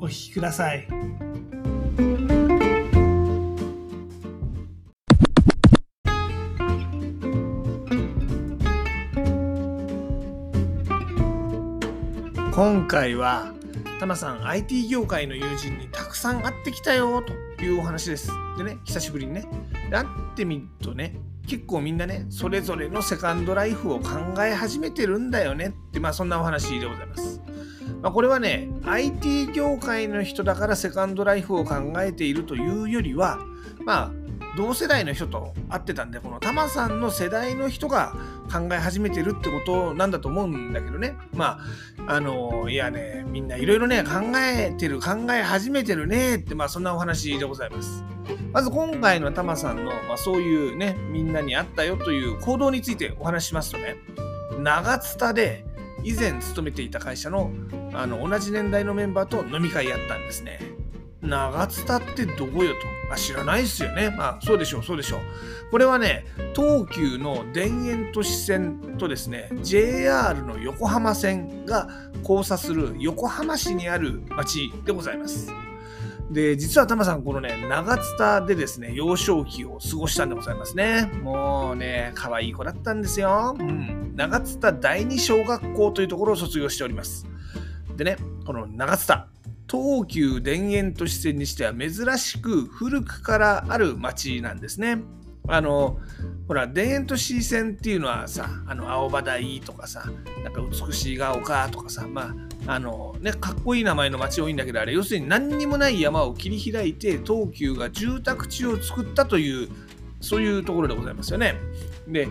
お聞きください。今回はタマさん IT 業界の友人にたくさん会ってきたよというお話です。でね、久しぶりにね。会ってみるとね、結構みんなね、それぞれのセカンドライフを考え始めてるんだよねって、まあそんなお話でございます。まあ、これはね、IT 業界の人だからセカンドライフを考えているというよりは、まあ、同世代の人と会ってたんで、このタマさんの世代の人が考え始めてるってことなんだと思うんだけどね。まあ、あの、いやね、みんないろいろね、考えてる、考え始めてるねって、まあそんなお話でございます。まず今回のタマさんの、まあそういうね、みんなにあったよという行動についてお話ししますとね、長津田で以前勤めていた会社のあの同じ年代のメンバーと飲み会やったんですね。長津田ってどこよと。あ、知らないですよね。まあ、そうでしょう、そうでしょう。これはね、東急の田園都市線とですね、JR の横浜線が交差する横浜市にある町でございます。で、実はタマさん、このね、長津田でですね、幼少期を過ごしたんでございますね。もうね、可愛い子だったんですよ。うん。長津田第二小学校というところを卒業しております。でね、この長津田、東急田園都市線にしては珍しく古くからある町なんですね。あの、ほら、田園都市線っていうのはさ、あの、青葉台とかさ、なんか美しいが丘とかさ、まあ、あの、ね、かっこいい名前の町多いんだけど、あれ、要するに何にもない山を切り開いて、東急が住宅地を作ったという、そういうところでございますよね。で、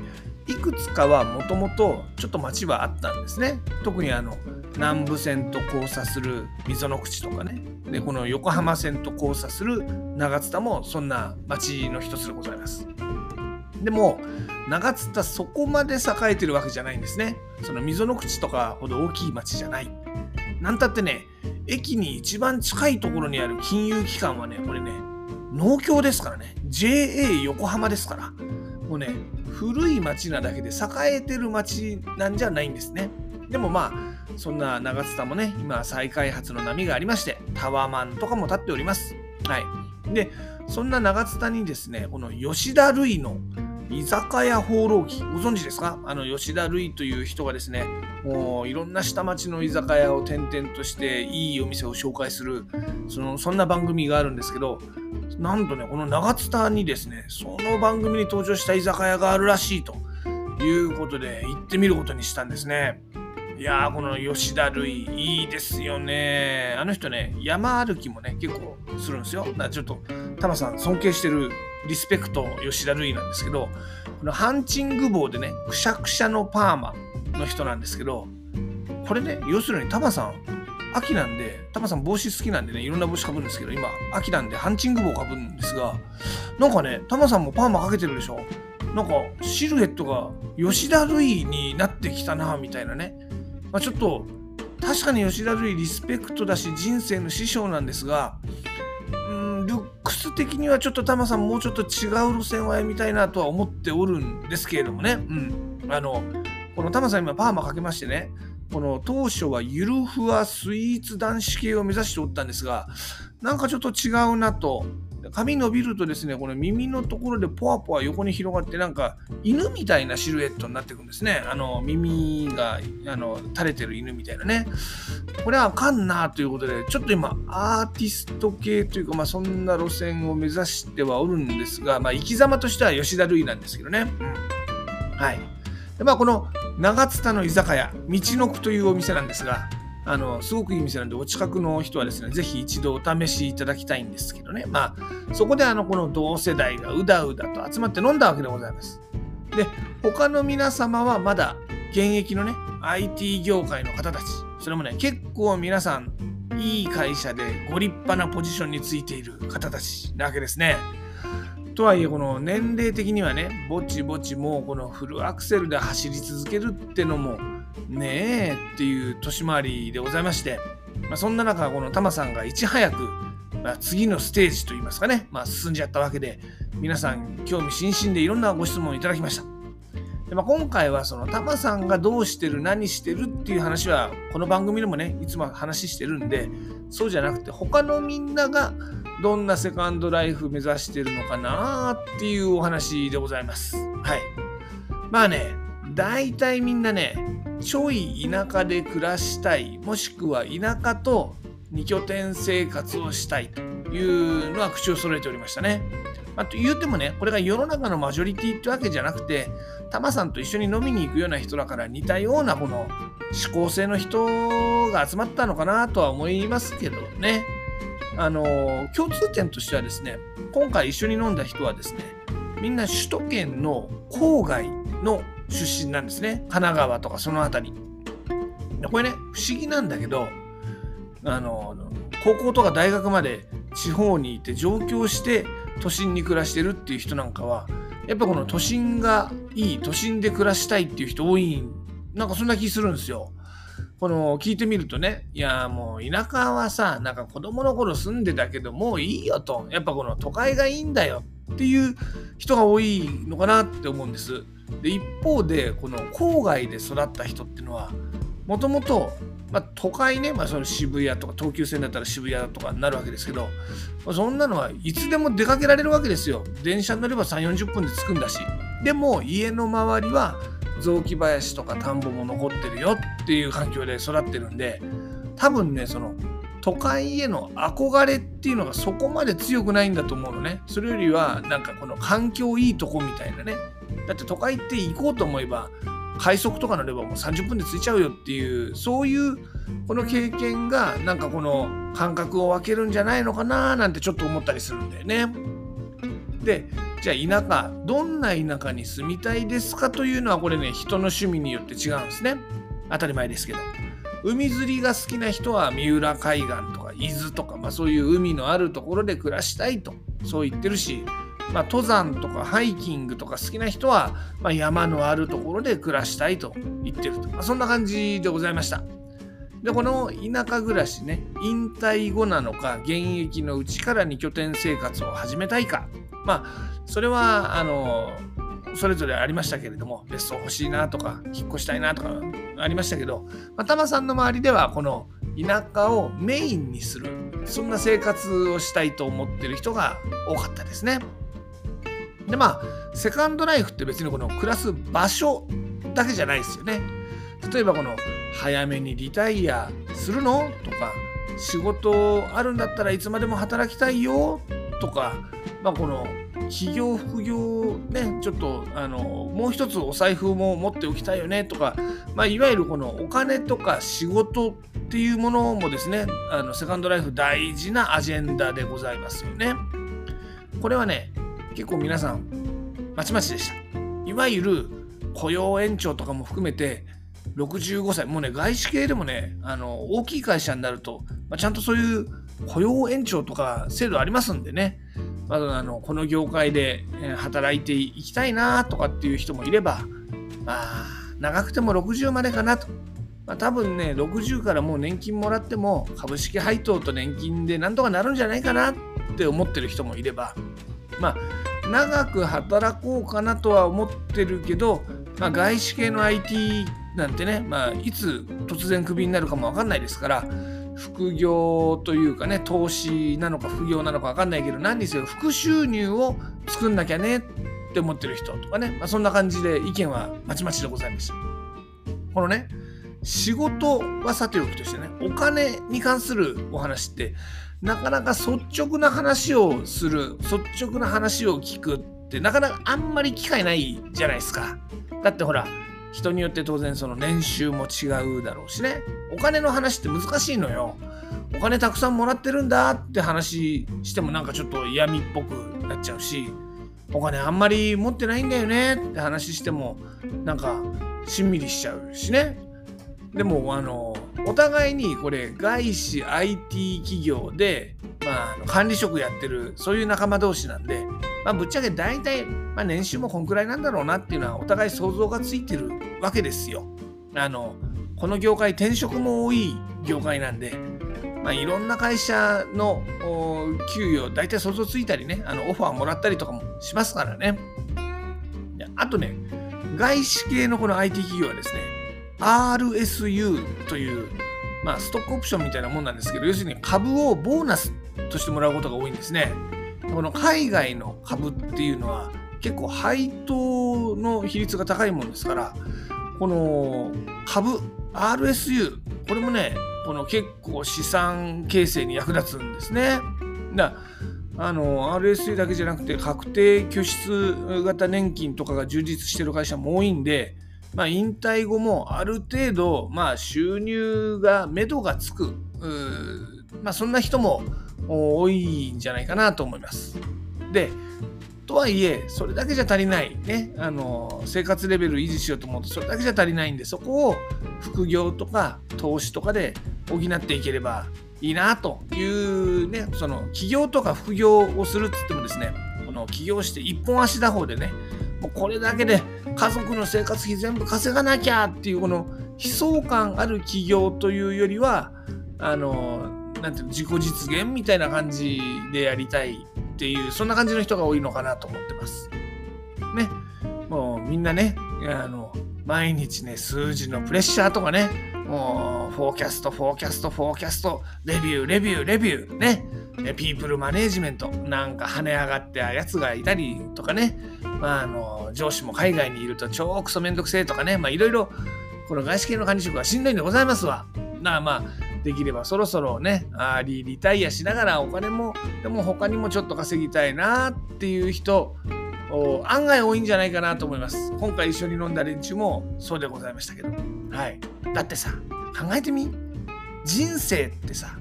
いくつかはもともとちょっと町はあったんですね。特にあの、南武線と交差する溝の口とかね。で、この横浜線と交差する長津田もそんな町の一つでございます。でも、長津田そこまで栄えてるわけじゃないんですね。その溝の口とかほど大きい町じゃない。なんたってね、駅に一番近いところにある金融機関はね、これね、農協ですからね。JA 横浜ですから。もうね、古い町なだけで栄えてる町なんじゃないんですね。でもまあ、そんな長津田もね、今再開発の波がありまして、タワマンとかも建っております。はい。で、そんな長津田にですね、この吉田類の居酒屋放浪記、ご存知ですか？あの吉田類という人がですね、もういろんな下町の居酒屋を転々として、いいお店を紹介する、そのそんな番組があるんですけど、なんとね、この長津田にですね、その番組に登場した居酒屋があるらしいということで、行ってみることにしたんですね。いやー、この吉田類、いいですよね。あの人ね、山歩きもね、結構するんですよ。だからちょっと、タマさん尊敬してるリスペクト吉田類なんですけど、このハンチング帽でね、くしゃくしゃのパーマの人なんですけど、これね、要するにタマさん、秋なんで、タマさん帽子好きなんでね、いろんな帽子かぶるんですけど、今、秋なんでハンチング帽かぶるんですが、なんかね、タマさんもパーマかけてるでしょ？なんか、シルエットが吉田類になってきたな、みたいなね。まあ、ちょっと、確かに吉田類リスペクトだし、人生の師匠なんですが、的にはちょっとタマさんもうちょっと違う路線を歩みたいなとは思っておるんですけれどもね。うん。あの、このタマさん今パーマかけましてね、この当初はゆるふわスイーツ男子系を目指しておったんですが、なんかちょっと違うなと。髪伸びるとですね、この耳のところでポワポワ横に広がって、なんか犬みたいなシルエットになっていくんですね。あの耳があの垂れてる犬みたいなね。これはあかんなということで、ちょっと今、アーティスト系というか、まあそんな路線を目指してはおるんですが、まあ生き様としては吉田類なんですけどね。うん。はい。でまあこの長津田の居酒屋、道のくというお店なんですが、あのすごくいい店なんで、お近くの人はですね、ぜひ一度お試しいただきたいんですけどね。まあ、そこであのこの同世代がうだうだと集まって飲んだわけでございます。で、他の皆様はまだ現役のね、IT 業界の方たち、それもね、結構皆さんいい会社でご立派なポジションについている方たちなわけですね。とはいえこの年齢的にはねぼちぼちもうこのフルアクセルで走り続けるってのもねえっていう年回りでございまして、まあ、そんな中このタマさんがいち早く、まあ、次のステージといいますかね、まあ、進んじゃったわけで皆さん興味津々でいろんなご質問をいただきました。でまあ、今回はそのタマさんがどうしてる何してるっていう話はこの番組でもねいつも話してるんでそうじゃなくて他のみんながどんなセカンドライフ目指してるのかなっていうお話でございます。はい。まあね、大体みんなね、ちょい田舎で暮らしたい、もしくは田舎と二拠点生活をしたいというのは口を揃えておりましたね。まあ、と言うてもね、これが世の中のマジョリティってわけじゃなくて、タマさんと一緒に飲みに行くような人だから似たようなこの思考性の人が集まったのかなとは思いますけどね。あの共通点としてはですね、今回一緒に飲んだ人はですね、みんな首都圏の郊外の出身なんですね。神奈川とかその辺り。これね、不思議なんだけど、あの、高校とか大学まで地方にいて上京して都心に暮らしてるっていう人なんかは、やっぱこの都心がいい、都心で暮らしたいっていう人多い、なんかそんな気するんですよ。この聞いてみるとね、いやもう田舎はさ、なんか子供の頃住んでたけどもういいよと、やっぱこの都会がいいんだよっていう人が多いのかなって思うんです。で一方でこの郊外で育った人っていうのはもともと都会ね、まあ、その渋谷とか東急線だったら渋谷とかになるわけですけど、まあ、そんなのはいつでも出かけられるわけですよ。電車に乗れば3 4 0分で着くんだし。でも家の周りは雑木林とか田んぼも残ってるよっていう環境で育ってるんで多分ねその都会への憧れっていうのがそこまで強くないんだと思うのね。それよりはなんかこの環境いいとこみたいなね。だって都会って行こうと思えば快速とか乗ればもう30分で着いちゃうよっていうそういうこの経験がなんかこの感覚を分けるんじゃないのかななんてちょっと思ったりするんだよね。でじゃあ田舎どんな田舎に住みたいですかというのはこれね人の趣味によって違うんですね。当たり前ですけど。海釣りが好きな人は三浦海岸とか伊豆とか、まあ、そういう海のあるところで暮らしたいとそう言ってるしまあ、登山とかハイキングとか好きな人は、まあ、山のあるところで暮らしたいと言ってると、まあ、そんな感じでございました。で、この田舎暮らしね、引退後なのか、現役のうちから2拠点生活を始めたいか。まあ、それは、あの、それぞれありましたけれども、別荘欲しいなとか、引っ越したいなとかありましたけど、まあ、タマさんの周りでは、この田舎をメインにする、そんな生活をしたいと思ってる人が多かったですね。でまあセカンドライフって別にこの暮らす場所だけじゃないですよね。例えばこの早めにリタイアするのとか仕事あるんだったらいつまでも働きたいよとか、まあ、この企業副業ねちょっとあのもう一つお財布も持っておきたいよねとか、まあ、いわゆるこのお金とか仕事っていうものもですねあのセカンドライフ大事なアジェンダでございますよね。これはね結構皆さんまちまちでした。いわゆる雇用延長とかも含めて65歳。もうね外資系でもねあの大きい会社になると、まあ、ちゃんとそういう雇用延長とか制度ありますんでね。まずあのこの業界で働いていきたいなとかっていう人もいればまあ長くても60までかなと、まあ、多分ね60からもう年金もらっても株式配当と年金でなんとかなるんじゃないかなって思ってる人もいればまあ、長く働こうかなとは思ってるけど、まあ、外資系の IT なんてね、まあ、いつ突然クビになるかも分かんないですから副業というかね投資なのか副業なのか分かんないけど何にせよ副収入を作んなきゃねって思ってる人とかね、まあ、そんな感じで意見はまちまちでございました。このね仕事はさておきとしてねお金に関するお話ってなかなか率直な話をする率直な話を聞くってなかなかあんまり機会ないじゃないですか。だってほら人によって当然その年収も違うだろうしね。お金の話って難しいのよ。お金たくさんもらってるんだって話してもなんかちょっと嫌味っぽくなっちゃうしお金あんまり持ってないんだよねって話してもなんかしんみりしちゃうしね。でもあのお互いにこれ外資 IT 企業で、まあ、管理職やってるそういう仲間同士なんで、まあ、ぶっちゃけ大体、まあ、年収もこんくらいなんだろうなっていうのはお互い想像がついてるわけですよ。あのこの業界転職も多い業界なんで、まあ、いろんな会社の給与大体想像ついたりねあのオファーもらったりとかもしますからね。あとね外資系のこの IT 企業はですね RSU という、まあ、ストックオプションみたいなもんなんですけど要するに株をボーナスとしてもらうことが多いんですね。この海外の株っていうのは結構配当の比率が高いもんですからこの株 RSU これもねこの結構資産形成に役立つんですね。だあの RSU だけじゃなくて確定拠出型年金とかが充実してる会社も多いんで、まあ、引退後もある程度、まあ、収入が目処がつく。まあ、そんな人も多いんじゃないかなと思います。でとはいえそれだけじゃ足りない。ね。あの生活レベル維持しようと思うとそれだけじゃ足りないんでそこを副業とか投資とかで補っていければいいなというねその起業とか副業をするっつってもですねこの起業して一本足打法でねもうこれだけで家族の生活費全部稼がなきゃっていうこの悲壮感ある起業というよりはあのなんていうの自己実現みたいな感じでやりたいっていうそんな感じの人が多いのかなと思ってます。ねもうみんなねあの毎日ね数字のプレッシャーとかねもう forecast forecast forecast review review review ね people management なんか跳ね上がったやつがいたりとかね、まあ、あの上司も海外にいると超クソめんどくせえとかね。まあいろいろこの外資系の管理職はしんどいんでございますわ。だからまあできればそろそろねアーリリタイアしながらお金もでも他にもちょっと稼ぎたいなっていう人案外多いんじゃないかなと思います。今回一緒に飲んだ連中もそうでございましたけど。はい。だってさ考えてみ？人生ってさ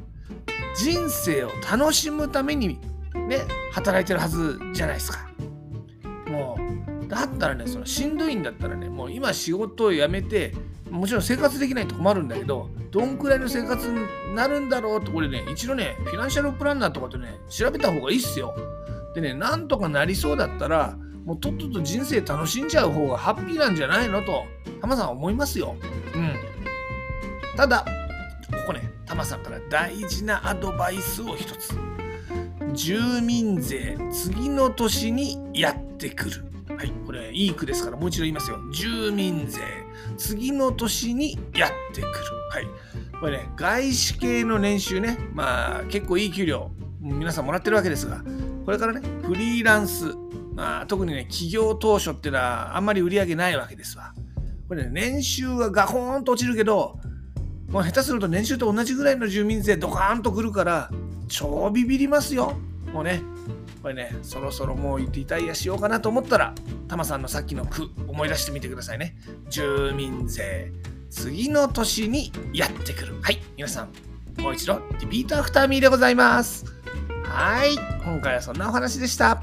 人生を楽しむためにね働いてるはずじゃないですか。もうだったらねそのしんどいんだったらねもう今仕事を辞めてもちろん生活できないと困るんだけどどんくらいの生活になるんだろうとこれね一度ねフィナンシャルプランナーとかとね調べた方がいいっすよ。でねなんとかなりそうだったらもうとっとと人生楽しんじゃう方がハッピーなんじゃないのとタマさんは思いますよ。うん。ただタマさんから大事なアドバイスを一つ住民税次の年にやってくるはい、これいい句ですからもう一度言いますよ。住民税、次の年にやってくる。はい。これね、外資系の年収ね、まあ結構いい給料、皆さんもらってるわけですが、これからね、フリーランス、まあ特にね、企業当初っていうのはあんまり売り上げないわけですわ。これね、年収はガコーンと落ちるけど、もう下手すると年収と同じぐらいの住民税ドカーンとくるから、超ビビりますよ。もうね、これね、そろそろもうリタイアしようかなと思ったら、タマさんのさっきの句、思い出してみてくださいね。住民税、次の年にやってくる。はい、皆さん、もう一度、 repeat after me でございます。はい、今回はそんなお話でした。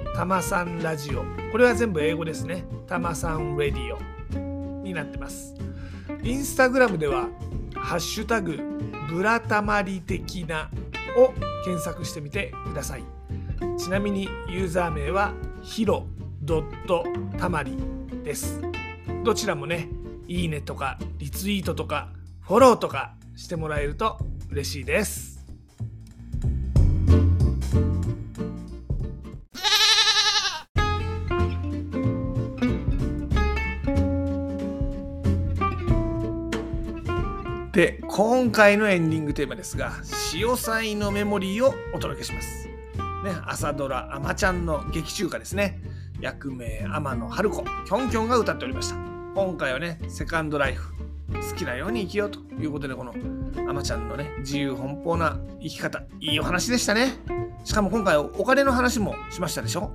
たまさんラジオ。これは全部英語ですね。たまさんレディオになってます。インスタグラムでは、ハッシュタグ、ブラタマリ的なを検索してみてください。ちなみにユーザー名はひろたまりですどちらもねいいねとかリツイートとかフォローとかしてもらえると嬉しいです今回のエンディングテーマですが「潮騒のメモリー」をお届けします。ね、朝ドラ「あまちゃん」の劇中歌ですね。役名天野春子。きょんきょんが歌っておりました。今回はねセカンドライフ好きなように生きようということでこのあまちゃんのね自由奔放な生き方いいお話でしたね。しかも今回お金の話もしましたでしょ？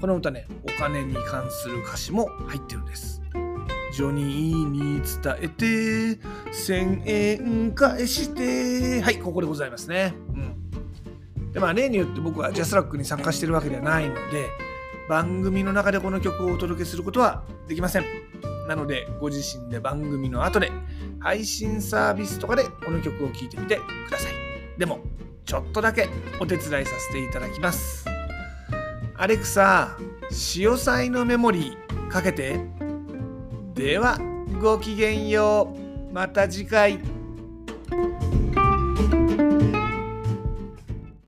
この歌ねお金に関する歌詞も入ってるんです。ジョニーに伝えて1000円返して。はいここでございますね。うん。でまあ例によって僕はジャスラックに参加してるわけではないので番組の中でこの曲をお届けすることはできません。なのでご自身で番組の後で配信サービスとかでこの曲を聴いてみてください。でもちょっとだけお手伝いさせていただきます。アレクサ潮騒のメモリーかけて。ではごきげんようまた次回。